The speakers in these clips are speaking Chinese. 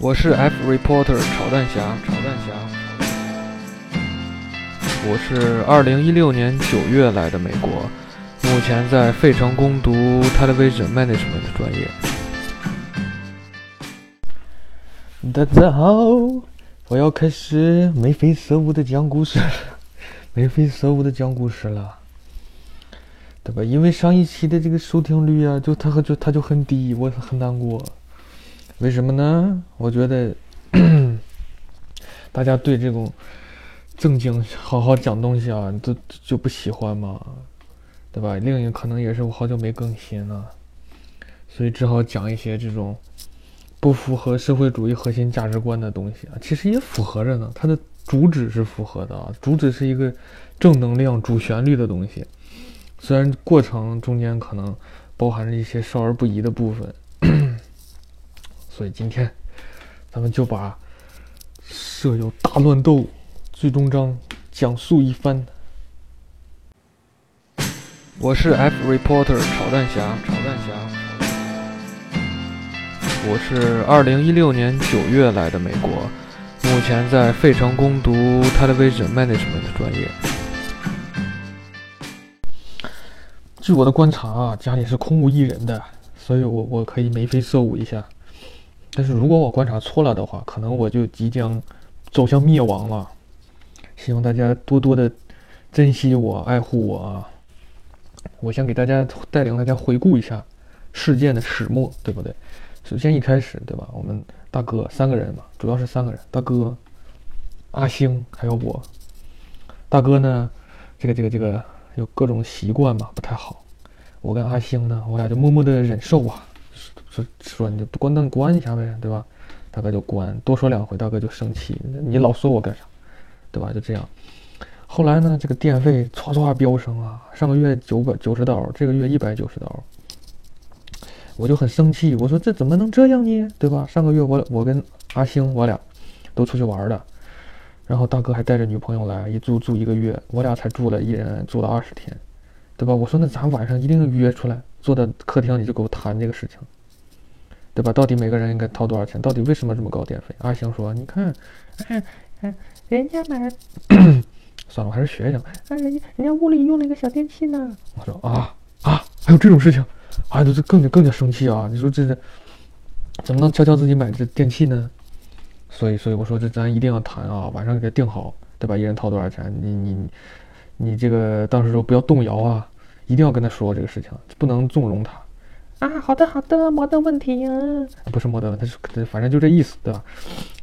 我是 F reporter 炒蛋侠，炒蛋侠。我是二零一六年九月来的美国，目前在费城攻读 Television Management 专业。大家好，我要开始眉飞色舞的讲故事，眉飞色舞的讲故事了，对吧？因为上一期的这个收听率啊，就它和就它就很低，我很难过。为什么呢？我觉得 大家对这种正经好好讲东西啊，都就不喜欢嘛，对吧？另一个可能也是我好久没更新了，所以只好讲一些这种不符合社会主义核心价值观的东西啊。其实也符合着呢，它的主旨是符合的啊，主旨是一个正能量、主旋律的东西。虽然过程中间可能包含着一些少儿不宜的部分。所以今天，咱们就把舍友大乱斗最终章讲述一番。我是 F reporter 炒蛋侠，炒蛋侠。我是二零一六年九月来的美国，目前在费城攻读 Television Management 的专业。据我的观察啊，家里是空无一人的，所以我我可以眉飞色舞一下。但是如果我观察错了的话，可能我就即将走向灭亡了。希望大家多多的珍惜我、爱护我啊！我先给大家带领大家回顾一下事件的始末，对不对？首先一开始，对吧？我们大哥三个人嘛，主要是三个人：大哥、阿星还有我。大哥呢，这个、这个、这个有各种习惯嘛，不太好。我跟阿星呢，我俩就默默的忍受啊。说说你就关灯关一下呗，对吧？大哥就关，多说两回，大哥就生气。你老说我干啥，对吧？就这样。后来呢，这个电费唰唰飙升啊，上个月九百九十刀，这个月一百九十刀，我就很生气。我说这怎么能这样呢？对吧？上个月我我跟阿星我俩都出去玩了，然后大哥还带着女朋友来，一住住一个月，我俩才住了一人住了二十天，对吧？我说那咱晚上一定约出来，坐在客厅里就给我谈这个事情。对吧？到底每个人应该掏多少钱？到底为什么这么高电费？阿星说：“你看，哎哎，人家买，算了，我还是学一下。哎，人家人家屋里用了一个小电器呢。”我说：“啊啊，还有这种事情？啊，这更加更加生气啊！你说这是怎么能悄悄自己买这电器呢？所以，所以我说这咱一定要谈啊，晚上给他定好，对吧？一人掏多少钱？你你你这个到时候不要动摇啊，一定要跟他说这个事情，不能纵容他。”啊，好的好的，没得问题呀。不是没得问题，是反正就这意思，对吧？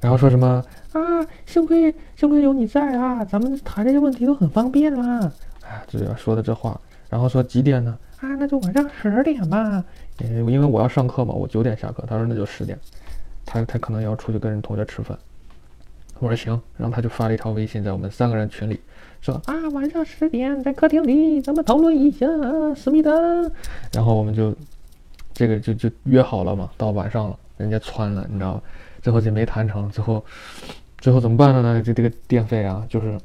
然后说什么啊？幸亏幸亏有你在啊，咱们谈这些问题都很方便啦。哎，这要说的这话，然后说几点呢？啊，那就晚上十点吧。呃因为我要上课嘛，我九点下课。他说那就十点，他他可能要出去跟人同学吃饭。我说行，然后他就发了一条微信在我们三个人群里，说啊晚上十点在客厅里，咱们讨论一下思密达。然后我们就。这个就就约好了嘛，到晚上了，人家穿了，你知道吧？最后就没谈成，最后最后怎么办了呢？就这个电费啊，就是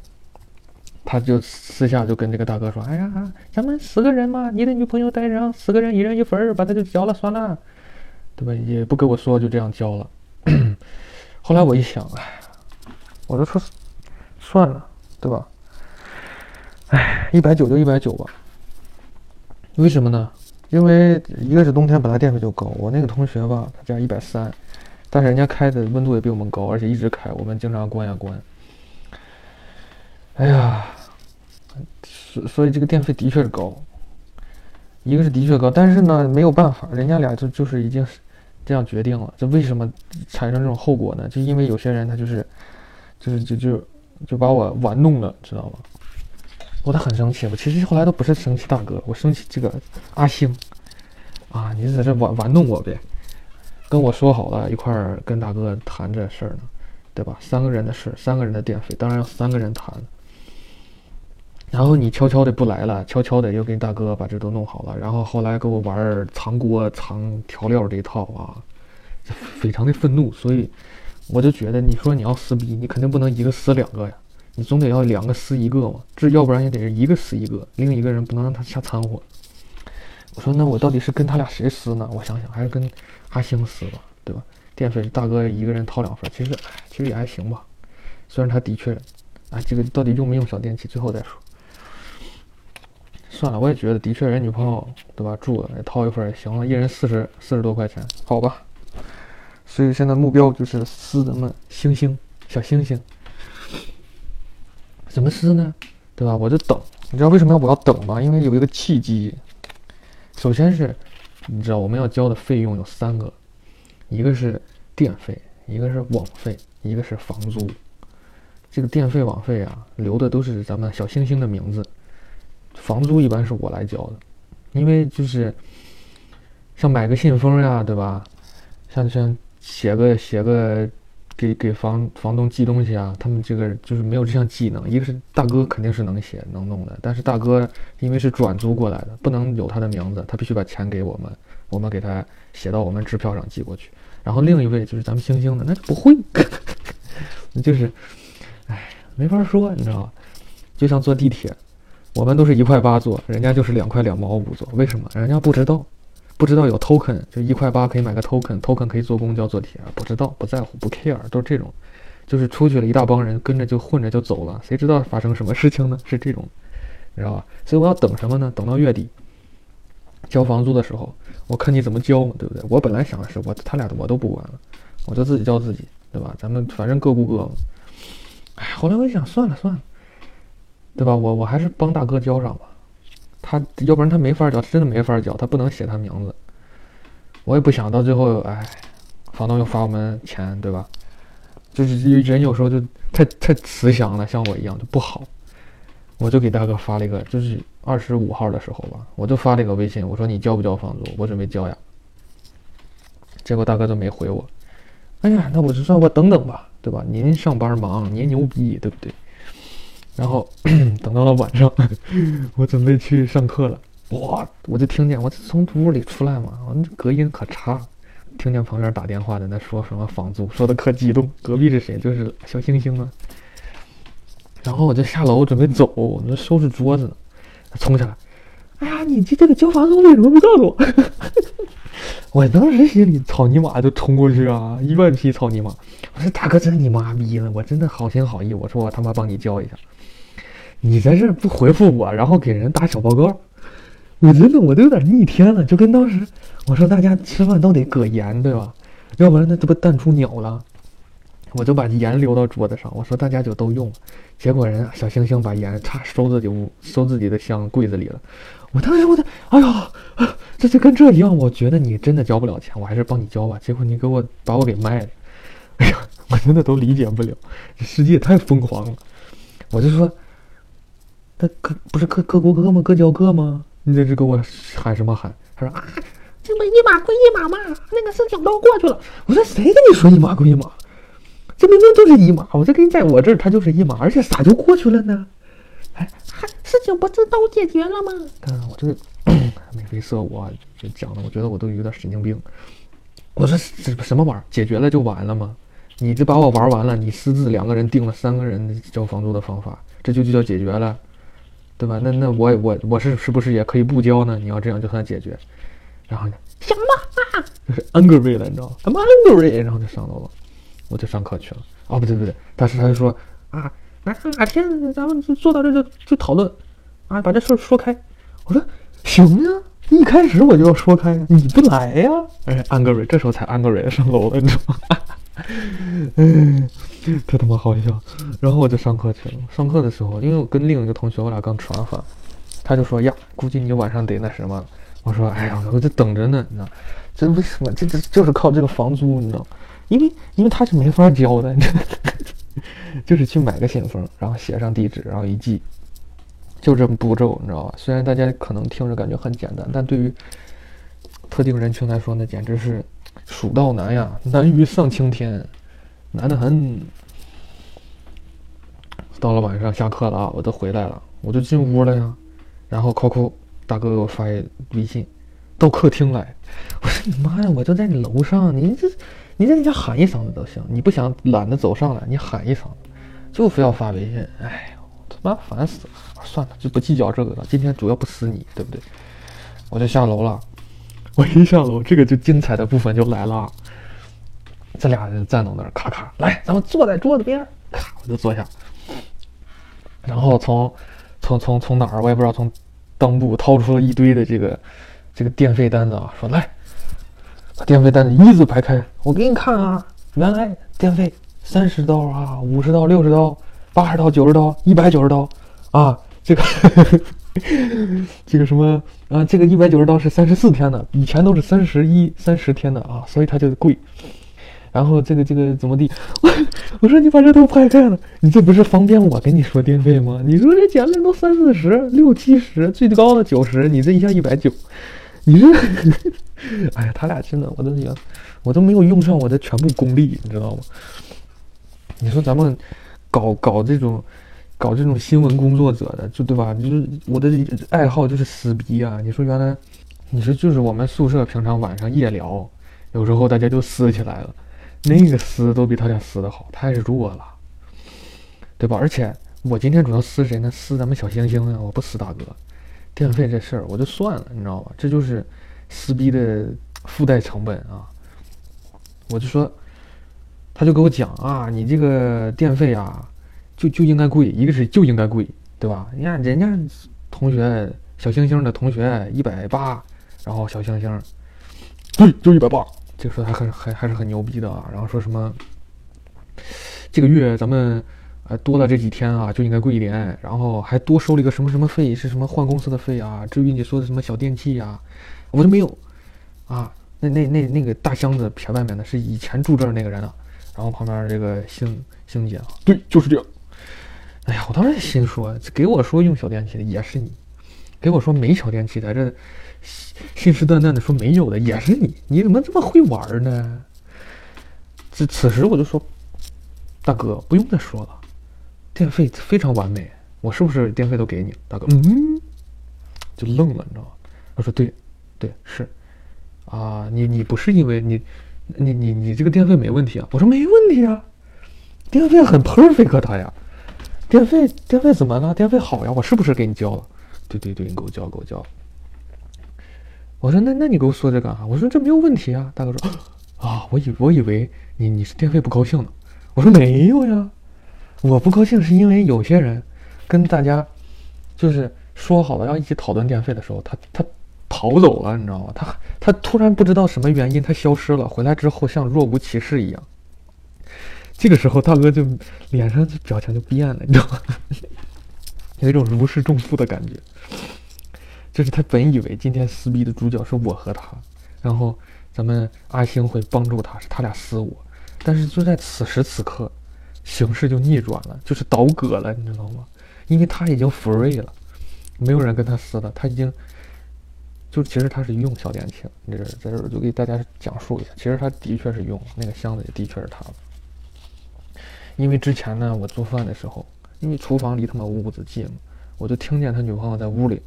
他就私下就跟这个大哥说：“哎呀，咱们十个人嘛，你的女朋友带上，十个人一人一份儿，把他就交了算了，对吧？也不跟我说，就这样交了。”后来我一想，哎，我就说算了，对吧？哎，一百九就一百九吧，为什么呢？因为一个是冬天本来电费就高，我那个同学吧，他家一百三，但是人家开的温度也比我们高，而且一直开，我们经常关呀关。哎呀，所所以这个电费的确是高，一个是的确高，但是呢没有办法，人家俩就就是已经这样决定了。这为什么产生这种后果呢？就因为有些人他就是就是就就就把我玩弄了，知道吗？我他很生气，我其实后来都不是生气大哥，我生气这个阿星，啊，你在这玩玩弄我呗？跟我说好了一块儿跟大哥谈这事儿呢，对吧？三个人的事，三个人的电费，当然要三个人谈。然后你悄悄的不来了，悄悄的又跟大哥把这都弄好了，然后后来给我玩藏锅藏调料这一套啊，非常的愤怒，所以我就觉得，你说你要撕逼，你肯定不能一个撕两个呀。你总得要两个撕一个嘛，这要不然也得是一个撕一个，另一个人不能让他瞎掺和。我说那我到底是跟他俩谁撕呢？我想想，还是跟阿星撕吧，对吧？电费大哥一个人掏两份，其实，其实也还行吧。虽然他的确，哎，这个到底用没用小电器，最后再说。算了，我也觉得的确人女朋友对吧，住了也掏一份也行了，一人四十四十多块钱，好吧。所以现在目标就是撕咱们星星小星星，怎么撕呢？对吧？我就等，你知道为什么要我要等吗？因为有一个契机。首先是，你知道我们要交的费用有三个，一个是电费，一个是网费，一个是房租。这个电费网费啊，留的都是咱们小星星的名字。房租一般是我来交的，因为就是像买个信封呀，对吧？像像写个写个给给房房东寄东西啊，他们这个就是没有这项技能。一个是大哥肯定是能写能弄的，但是大哥因为是转租过来的，不能有他的名字，他必须把钱给我们，我们给他写到我们支票上寄过去。然后另一位就是咱们星星的，那就不会，那 就是，哎，没法说，你知道吧？就像坐地铁。我们都是一块八坐，人家就是两块两毛五坐，为什么？人家不知道，不知道有 token，就一块八可以买个 token，token 可以坐公交坐铁，不知道不在乎不 care，都是这种，就是出去了一大帮人跟着就混着就走了，谁知道发生什么事情呢？是这种，你知道吧？所以我要等什么呢？等到月底交房租的时候，我看你怎么交嘛，对不对？我本来想的是我他俩的我都不管了，我就自己交自己，对吧？咱们反正各顾各嘛。哎，后来我一想，算了算了。对吧？我我还是帮大哥交上吧，他要不然他没法交，真的没法交，他不能写他名字。我也不想到最后，哎，房东又罚我们钱，对吧？就是人有时候就太太慈祥了，像我一样就不好。我就给大哥发了一个，就是二十五号的时候吧，我就发了一个微信，我说你交不交房租？我准备交呀。结果大哥都没回我。哎呀，那我就算我等等吧，对吧？您上班忙，您牛逼，对不对？然后 等到了晚上，我准备去上课了，哇！我就听见我从屋里出来嘛，我那隔音可差，听见旁边打电话的那说什么房租，说的可激动。隔壁是谁？就是小星星啊。然后我就下楼准备走，我那收拾桌子呢，冲下来，哎呀，你这这个交房租为什么不告诉我？我当时心里操你妈就冲过去啊，一万匹操你妈！我说大哥真你妈逼了，我真的好心好意，我说我他妈帮你交一下。你在这不回复我，然后给人打小报告，我真的我都有点逆天了，就跟当时我说大家吃饭都得搁盐，对吧？要不然那这不淡出鸟了。我就把盐留到桌子上，我说大家就都用。结果人小星星把盐插收自己屋，收自己的箱柜子里了。我当时我的，哎呀，这就跟这一样，我觉得你真的交不了钱，我还是帮你交吧。结果你给我把我给卖了，哎呀，我真的都理解不了，这世界太疯狂了。我就说。那各不是各各过各吗？各交各吗？你在这是给我喊什么喊？他说啊，这不一码归一码嘛，那个事情都过去了。我说谁跟你说一码归一码？这明明就是一码，我这给你在我这儿，它就是一码，而且咋就过去了呢？哎，还事情不是都解决了吗？看我这 眉飞色舞，就讲的，我觉得我都有点神经病。我说这什么玩意儿？解决了就完了吗？你这把我玩完了，你私自两个人定了三个人交房租的方法，这就就叫解决了？对吧？那那我我我是是不是也可以不交呢？你要这样就算解决，然后呢？行吧，就是 angry 了，你知道吗？angry，然后就上楼了，我就上课去了。哦，不对不对，但是他就说啊，哪哪天咱们就坐到这就就讨论啊，把这事说开。我说行呀，一开始我就要说开，你不来呀？哎，angry，这时候才 angry 上楼了，你知道吗？哎，特他妈好笑。然后我就上课去了。上课的时候，因为我跟另一个同学，我俩刚吃完饭，他就说：“呀，估计你晚上得那什么。”我说：“哎呀，我就等着呢，你知道，这为什么？这这就是靠这个房租，你知道，因为因为他是没法交的，你知道 就是去买个信封，然后写上地址，然后一寄，就这么步骤，你知道吧？虽然大家可能听着感觉很简单，但对于特定人群来说，那简直是……蜀道难呀，难于上青天，难得很。到了晚上下课了啊，我都回来了，我就进屋了呀。然后扣扣大哥给我发一微信，到客厅来。我说你妈呀，我就在你楼上，你这你在你家喊一声子都行。你不想懒得走上来，你喊一声，就非要发微信。哎呦，他妈烦死了！算了，就不计较这个了。今天主要不死你，对不对？我就下楼了。我一下楼，这个就精彩的部分就来了。这俩人站到那儿，咔咔，来，咱们坐在桌子边儿，咔，我就坐下。然后从从从从哪儿我也不知道，从裆部掏出了一堆的这个这个电费单子啊，说来，把电费单子一字排开，我给你看啊，原来电费三十刀啊，五十刀、六十刀、八十刀、九十刀、一百九十刀啊，这个 这个什么啊，这个一百九十刀是三十四天的，以前都是三十一、三十天的啊，所以它就贵。然后这个这个怎么地？我 我说你把这都拍开了，你这不是方便我跟你说电费吗？你说这减了都三四十、六七十，最高的九十，你这一下一百九，你这，哎呀，他俩真的，我都觉得我都没有用上我的全部功力，你知道吗？你说咱们搞搞这种搞这种新闻工作者的，就对吧？就是我的爱好就是撕逼啊！你说原来你说就是我们宿舍平常晚上夜聊，有时候大家就撕起来了。那个撕都比他俩撕的好，太弱了，对吧？而且我今天主要撕谁呢？撕咱们小星星啊！我不撕大哥，电费这事儿我就算了，你知道吧？这就是撕逼的附带成本啊！我就说，他就给我讲啊，你这个电费啊，就就应该贵，一个是就应该贵，对吧？你看人家同学小星星的同学一百八，然后小星星，对，就一百八。就说还很还还是很牛逼的啊，然后说什么这个月咱们呃多了这几天啊就应该贵一点，然后还多收了一个什么什么费，是什么换公司的费啊？至于你说的什么小电器呀，我就没有啊。那那那那个大箱子撇外面的是以前住这儿那个人啊，然后旁边这个星星姐啊，对，就是这样。哎呀，我当时心说，给我说用小电器的也是你，给我说没小电器的这。信誓旦旦的说没有的也是你，你怎么这么会玩呢？此此时我就说，大哥不用再说了，电费非常完美，我是不是电费都给你？大哥，嗯，就愣了，你知道吗？他说对，对是，啊，你你不是因为你，你你你这个电费没问题啊？我说没问题啊，电费很 perfect 他呀，电费电费怎么了？电费好呀，我是不是给你交了？对对对，你给我交，给我交。我说那那你给我说这干啥？我说这没有问题啊。大哥说啊，我以我以为你你是电费不高兴呢。我说没有呀，我不高兴是因为有些人跟大家就是说好了要一起讨论电费的时候，他他逃走了，你知道吗？他他突然不知道什么原因他消失了，回来之后像若无其事一样。这个时候大哥就脸上表情就变了，你知道吗？有一种如释重负的感觉。就是他本以为今天撕逼的主角是我和他，然后咱们阿星会帮助他，是他俩撕我。但是就在此时此刻，形势就逆转了，就是倒戈了，你知道吗？因为他已经 free 了，没有人跟他撕了，他已经就其实他是用小电器了。这在这儿就给大家讲述一下，其实他的确是用那个箱子，也的确是他的。因为之前呢，我做饭的时候，因为厨房离他们屋子近嘛，我就听见他女朋友在屋里。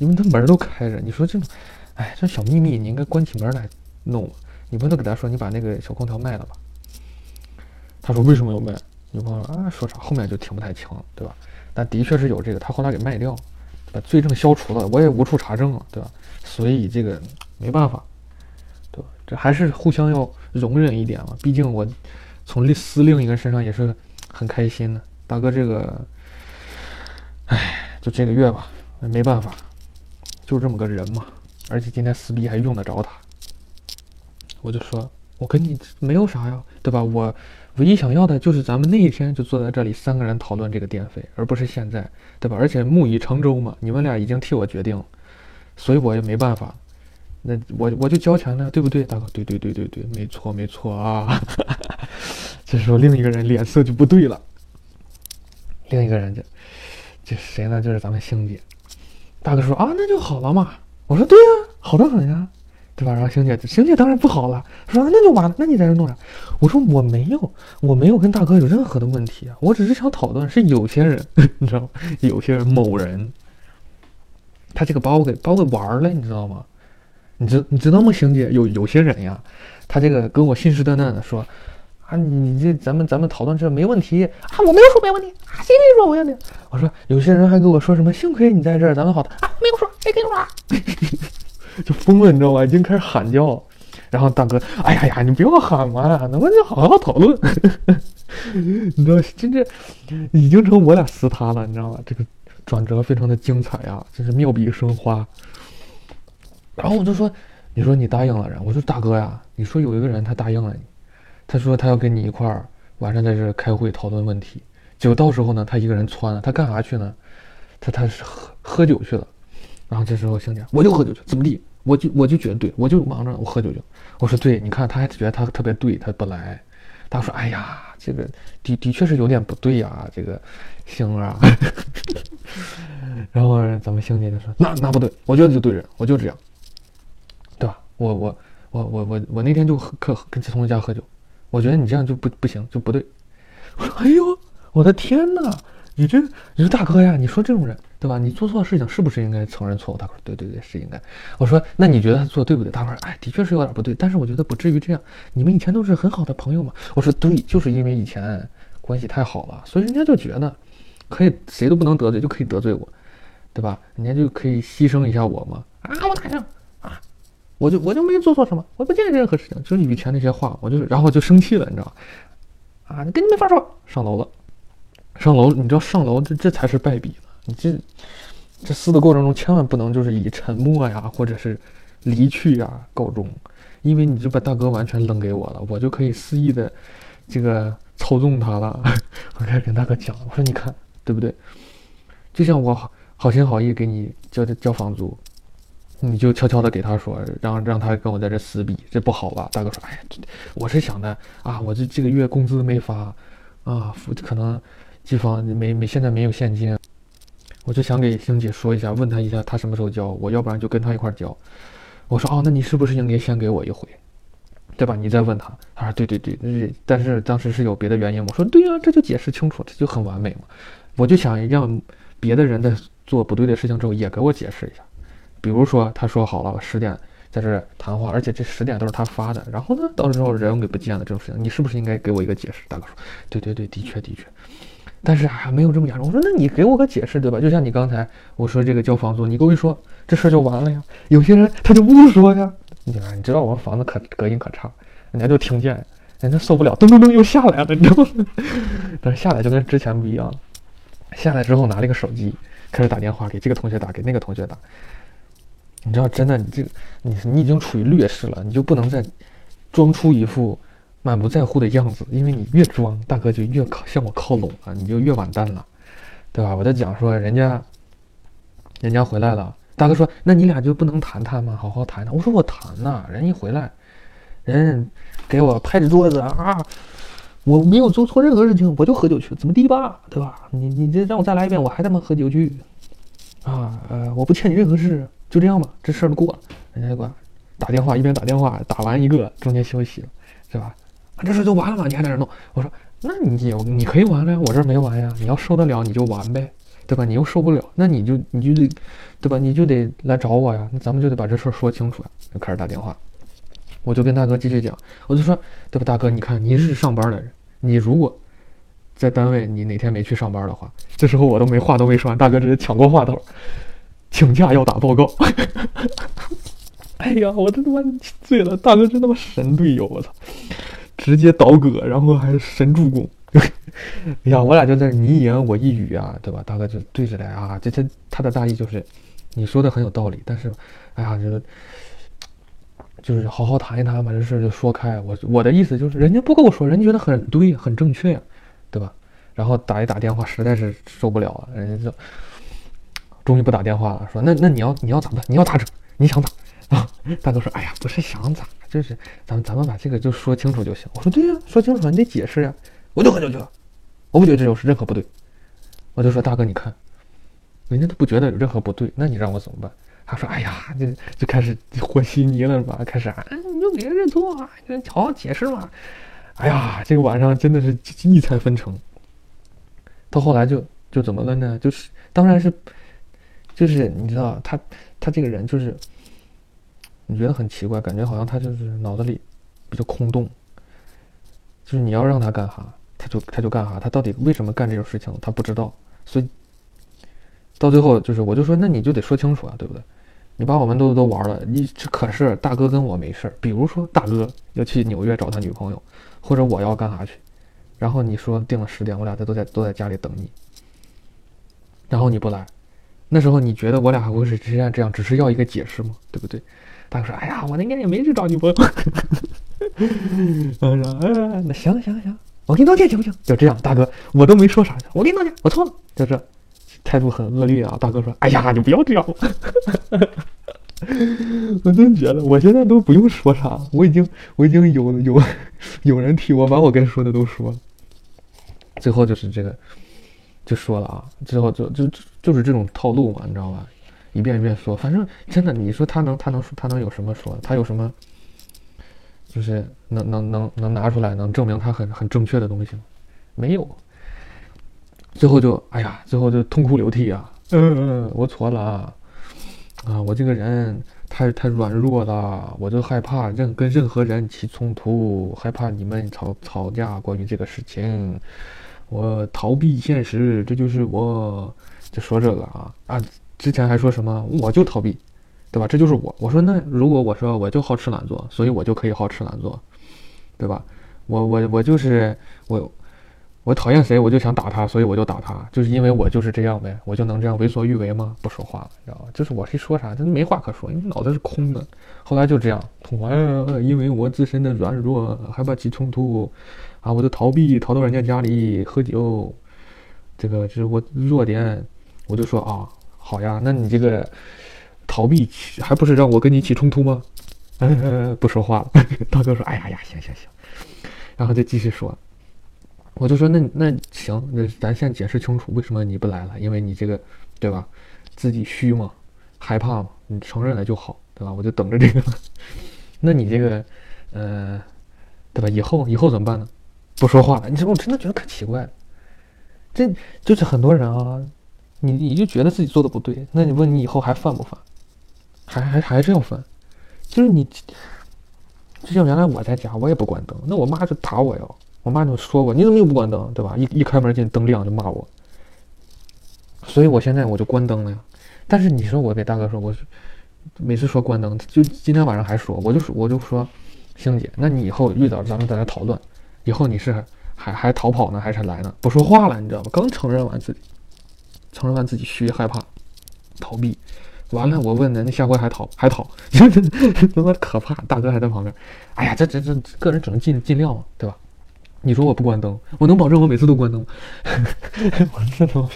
因为他门都开着，你说这种，哎，这小秘密你应该关起门来弄。女朋友给他说：“你把那个小空调卖了吧。”他说：“为什么要卖？”女朋友啊，说啥后面就听不太清了，对吧？但的确是有这个，他后来给卖掉，把罪证消除了，我也无处查证了，对吧？所以这个没办法，对吧？这还是互相要容忍一点嘛。毕竟我从另撕另一个身上也是很开心的，大哥这个，哎，就这个月吧，没办法。就这么个人嘛，而且今天撕逼还用得着他，我就说，我跟你没有啥呀，对吧？我唯一想要的就是咱们那一天就坐在这里三个人讨论这个电费，而不是现在，对吧？而且木已成舟嘛，你们俩已经替我决定了，所以我也没办法，那我我就交钱了，对不对，大哥？对对对对对，没错没错啊。这时候另一个人脸色就不对了，另一个人就，这谁呢？就是咱们星姐。大哥说啊，那就好了嘛。我说对呀，好的很呀，对吧？然后星姐，星姐当然不好了，说那就完了。那你在这弄啥？我说我没有，我没有跟大哥有任何的问题啊，我只是想讨论。是有些人，你知道吗？有些人，某人，他这个把我给把我给玩了，你知道吗？你知你知道吗，星姐？有有些人呀，他这个跟我信誓旦旦的说。啊，你这咱们咱们讨论这没问题啊，我没有说没问题啊，谁跟你说没问题？我说有些人还跟我说什么，幸亏你在这儿，咱们好啊，没有说，谁跟你说？就疯了，你知道吧？已经开始喊叫，然后大哥，哎呀呀，你不要喊嘛，能不能好好讨论？你知道，真这已经成我俩撕他了，你知道吗？这个转折非常的精彩啊，真是妙笔生花。然后我就说，你说你答应了人，我说大哥呀，你说有一个人他答应了你，他说他要跟你一块儿晚上在这开会讨论问题，结果到时候呢，他一个人窜了，他干啥去呢？他他是喝喝酒去了。然后这时候星姐，我就喝酒去，怎么地？我就我就觉得对，我就忙着我喝酒去。我说对，你看他还觉得他特别对，他不来。他说，哎呀，这个的的确是有点不对呀，这个星儿啊。然后咱们星姐就说，那那不对，我觉得就对着，我就这样，对吧？我我我我我我那天就喝跟跟同学家喝酒，我觉得你这样就不不行，就不对。我说，哎呦，我的天哪！你这你说大哥呀，你说这种人对吧？你做错事情是不是应该承认错误？大哥对对对，是应该。我说那你觉得他做对不对？大哥说哎，的确是有点不对，但是我觉得不至于这样。你们以前都是很好的朋友嘛。我说对，就是因为以前关系太好了，所以人家就觉得可以谁都不能得罪，就可以得罪我，对吧？人家就可以牺牲一下我嘛。啊，我哪样啊？我就我就没做错什么，我不见任何事情，就是以前那些话，我就然后就生气了，你知道啊，跟你没法说，上楼了。上楼，你知道上楼这这才是败笔呢。你这这撕的过程中，千万不能就是以沉默呀，或者是离去呀告终，因为你就把大哥完全扔给我了，我就可以肆意的这个操纵他了。我开始跟大哥讲，我说你看对不对？就像我好好心好意给你交交房租，你就悄悄的给他说，让让他跟我在这撕逼，这不好吧？大哥说，哎呀，我是想的啊，我这这个月工资没发啊，可能。机房没没现在没有现金，我就想给星姐说一下，问她一下她什么时候交，我要不然就跟她一块交。我说哦，那你是不是应该先给我一回，对吧？你再问他。他说对对对，但是当时是有别的原因。我说对呀，这就解释清楚，这就很完美嘛。我就想让别的人在做不对的事情之后也给我解释一下，比如说他说好了十点在这谈话，而且这十点都是他发的，然后呢到时候人给不见了这种事情，你是不是应该给我一个解释？大哥说对对对，的确的确。但是啊，没有这么严重。我说，那你给我个解释，对吧？就像你刚才我说这个交房租，你给我一说，这事儿就完了呀。有些人他就不说呀。你你知道我们房子可隔音可差，人家就听见，人家受不了，噔噔噔又下来了，你知道吗？但是下来就跟之前不一样了。下来之后拿了一个手机，开始打电话给这个同学打，给那个同学打。你知道，真的，你这个你你已经处于劣势了，你就不能再装出一副。满不在乎的样子，因为你越装，大哥就越靠向我靠拢了，你就越完蛋了，对吧？我在讲说，人家，人家回来了，大哥说，那你俩就不能谈谈吗？好好谈谈。我说我谈呐，人一回来，人给我拍着桌子啊，我没有做错任何事情，我就喝酒去，怎么地吧，对吧？你你这让我再来一遍，我还他妈喝酒去，啊呃，我不欠你任何事，就这样吧，这事儿都过了。人家给我打电话，一边打电话，打完一个，中间休息了，是吧？这事就完了吗？你还在这弄？我说，那你你可以玩了呀，我这没完呀。你要受得了你就玩呗，对吧？你又受不了，那你就你就得，对吧？你就得来找我呀。那咱们就得把这事儿说清楚呀。就开始打电话，我就跟大哥继续讲，我就说，对吧？大哥，你看你是上班的人，你如果在单位你哪天没去上班的话，这时候我都没话都没说完，大哥直接抢过话头，请假要打报告。哎呀，我这他妈醉了，大哥真他妈神队友，我操！直接倒戈，然后还神助攻。哎呀，我俩就在你一言我一语啊，对吧？大哥就对着来啊，这这他的大意就是，你说的很有道理，但是，哎呀，这个就是好好谈一谈，把这事就说开。我我的意思就是，人家不跟我说，人家觉得很对，很正确呀，对吧？然后打一打电话，实在是受不了了，人家就终于不打电话了，说那那你要你要咋办？你要咋整？你想咋？啊，大哥说，哎呀，不是想咋，就是咱们咱们把这个就说清楚就行。我说对呀，说清楚你得解释呀。我就喝酒去了，我不觉得这有任何不对。我就说大哥，你看，人家都不觉得有任何不对，那你让我怎么办？他说，哎呀，就就开始和稀泥了是吧？开始啊，你就给人认错啊，你好好解释嘛。哎呀，这个晚上真的是一彩纷呈。到后来就就怎么了呢？就是当然是，就是你知道他他这个人就是。你觉得很奇怪，感觉好像他就是脑子里比较空洞，就是你要让他干哈，他就他就干哈，他到底为什么干这种事情，他不知道，所以到最后就是我就说，那你就得说清楚啊，对不对？你把我们都都玩了，你这可是大哥跟我没事儿。比如说大哥要去纽约找他女朋友，或者我要干啥去，然后你说定了十点，我俩在都在都在家里等你，然后你不来，那时候你觉得我俩还会是现在这样，只是要一个解释吗？对不对？大哥说：“哎呀，我那天也没去找女朋友。”我说：“嗯，那行行行，我给你道歉行不行？”就这样，大哥，我都没说啥，我给你道歉，我错了，就这。态度很恶劣啊！大哥说：“哎呀，你不要这样。”我真觉得，我现在都不用说啥，我已经，我已经有有有人替我把我该说的都说了。最后就是这个，就说了啊，最后就就就是这种套路嘛，你知道吧？一遍一遍说，反正真的，你说他能他能他能有什么说？他有什么？就是能能能能拿出来能证明他很很正确的东西吗？没有。最后就哎呀，最后就痛哭流涕啊！嗯嗯，我错了啊！啊，我这个人太太软弱了，我就害怕任跟任何人起冲突，害怕你们吵吵架关于这个事情，我逃避现实，这就是我就说这个啊啊！之前还说什么我就逃避，对吧？这就是我。我说那如果我说我就好吃懒做，所以我就可以好吃懒做，对吧？我我我就是我。我讨厌谁，我就想打他，所以我就打他，就是因为我就是这样呗，我就能这样为所欲为吗？不说话了，你知道吧？就是我谁说啥，他没话可说，因为脑子是空的。后来就这样，哎，因为我自身的软弱，害怕起冲突，啊，我就逃避，逃到人家家里喝酒，这个就是我弱点，我就说啊，好呀，那你这个逃避还不是让我跟你起冲突吗？不说话了。大哥说，哎呀呀，行行行，然后就继续说。我就说那那行，那咱先解释清楚为什么你不来了，因为你这个，对吧？自己虚嘛，害怕嘛，你承认了就好，对吧？我就等着这个。那你这个，呃，对吧？以后以后怎么办呢？不说话了，你这我真的觉得可奇怪了。这就是很多人啊，你你就觉得自己做的不对，那你问你以后还犯不犯？还还还是要犯？就是你，就像原来我在家，我也不关灯，那我妈就打我哟。我妈就说过，你怎么又不关灯，对吧？一一开门见灯亮就骂我，所以我现在我就关灯了呀。但是你说我给大哥说，我是每次说关灯，就今天晚上还说，我就说我就说，星姐，那你以后遇到咱们在这讨论，以后你是还还逃跑呢，还是来呢？不说话了，你知道吧？刚承认完自己，承认完自己虚害怕，逃避，完了我问呢，那下回还逃还逃，他妈可怕！大哥还在旁边，哎呀，这这这个人只能尽尽量嘛，对吧？你说我不关灯，我能保证我每次都关灯吗？我这都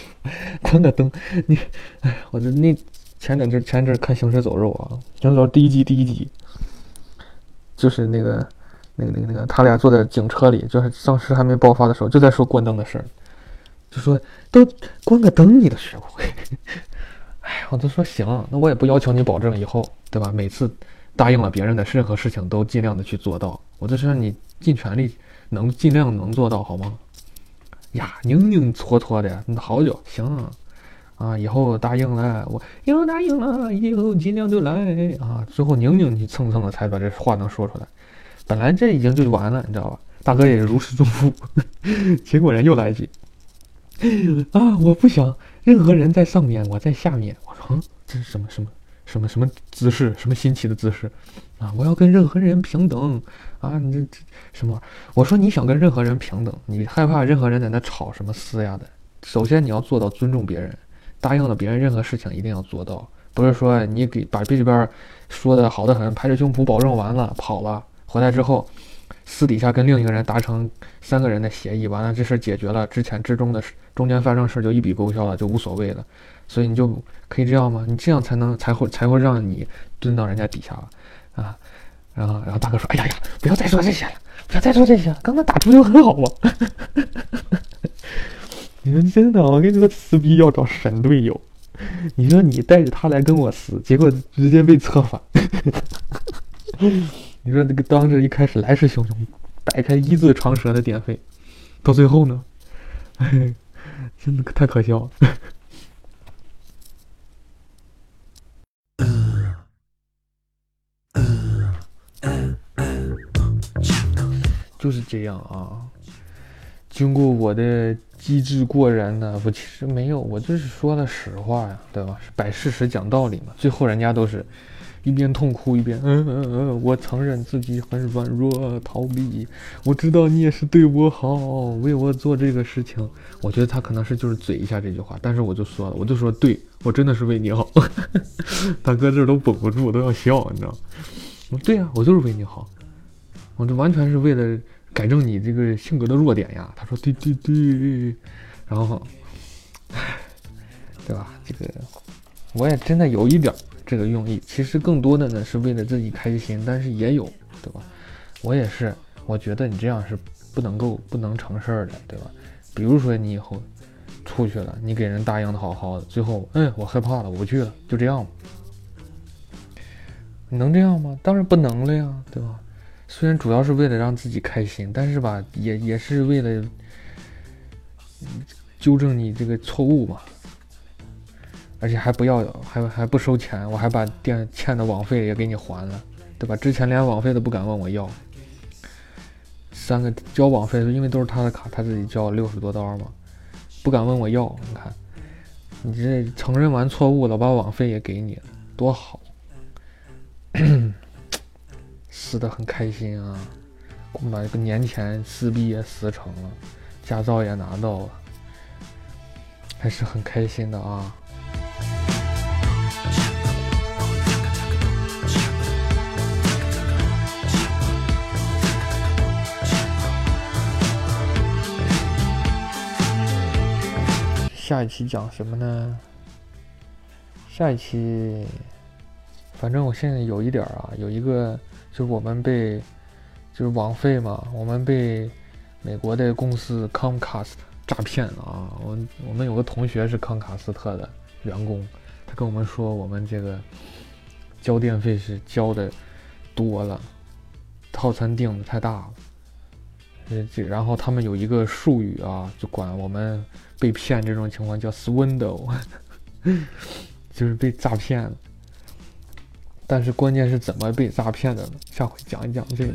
关个灯，你，哎，我这那前两天前一阵看《行尸走肉》啊，《行尸走肉》第一集第一集，就是那个那个那个那个，他俩坐在警车里，就是丧尸还没爆发的时候，就在说关灯的事儿，就说都关个灯你都学不会。哎，我都说行，那我也不要求你保证以后，对吧？每次答应了别人的任何事情都尽量的去做到，我就是让你尽全力。能尽量能做到好吗？呀，拧拧搓搓的，好久行啊！以后答应了，我以后答应了，以后尽量就来啊！最后拧拧你蹭蹭的才把这话能说出来。本来这已经就完了，你知道吧？大哥也如释重负，结果人又来一句 啊！我不想任何人在上面，我在下面。我说，嗯，这是什么什么什么什么姿势？什么新奇的姿势？啊！我要跟任何人平等啊！你这这什么？我说你想跟任何人平等，你害怕任何人在那吵什么撕呀的。首先你要做到尊重别人，答应了别人任何事情一定要做到，不是说你给把这边说的好的很，拍着胸脯保证完了跑了，回来之后私底下跟另一个人达成三个人的协议，完了这事儿解决了，之前之中的中间发生事儿就一笔勾销了，就无所谓了。所以你就可以这样吗？你这样才能才会才会让你蹲到人家底下了。啊，然后，然后大哥说：“哎呀呀，不要再说这些了，不要再说这些了。刚才打出就很好嘛。”你说真的，我跟你说，撕逼要找神队友。你说你带着他来跟我撕，结果直接被策反。你说那个当着一开始来势汹汹，摆开一字长蛇的典韦，到最后呢，哎，真的太可笑了。就是这样啊，经过我的机智过人呢，我其实没有，我就是说了实话呀，对吧？摆事实讲道理嘛。最后人家都是一边痛哭一边嗯嗯嗯，我承认自己很软弱，逃避。我知道你也是对我好，为我做这个事情。我觉得他可能是就是嘴一下这句话，但是我就说了，我就说对我真的是为你好。大哥这都绷不住，都要笑，你知道吗？我对呀，我就是为你好，我这完全是为了。改正你这个性格的弱点呀，他说对对对，然后，对吧？这个我也真的有一点这个用意，其实更多的呢是为了自己开心，但是也有，对吧？我也是，我觉得你这样是不能够不能成事儿的，对吧？比如说你以后出去了，你给人答应的好好的，最后，嗯，我害怕了，我不去了，就这样你能这样吗？当然不能了呀，对吧？虽然主要是为了让自己开心，但是吧，也也是为了纠正你这个错误嘛。而且还不要，还还不收钱，我还把店欠的网费也给你还了，对吧？之前连网费都不敢问我要。三个交网费，因为都是他的卡，他自己交六十多刀嘛，不敢问我要。你看，你这承认完错误了，把网费也给你了，多好。撕的很开心啊！我们把这个年前撕逼也撕成了，驾照也拿到了，还是很开心的啊！下一期讲什么呢？下一期，反正我现在有一点啊，有一个。就是我们被，就是网费嘛，我们被美国的公司 Comcast 诈骗了啊！我我们有个同学是康卡斯特的员工，他跟我们说，我们这个交电费是交的多了，套餐订的太大了。呃，这然后他们有一个术语啊，就管我们被骗这种情况叫 swindle，就是被诈骗了。但是关键是怎么被诈骗的呢？下回讲一讲这个。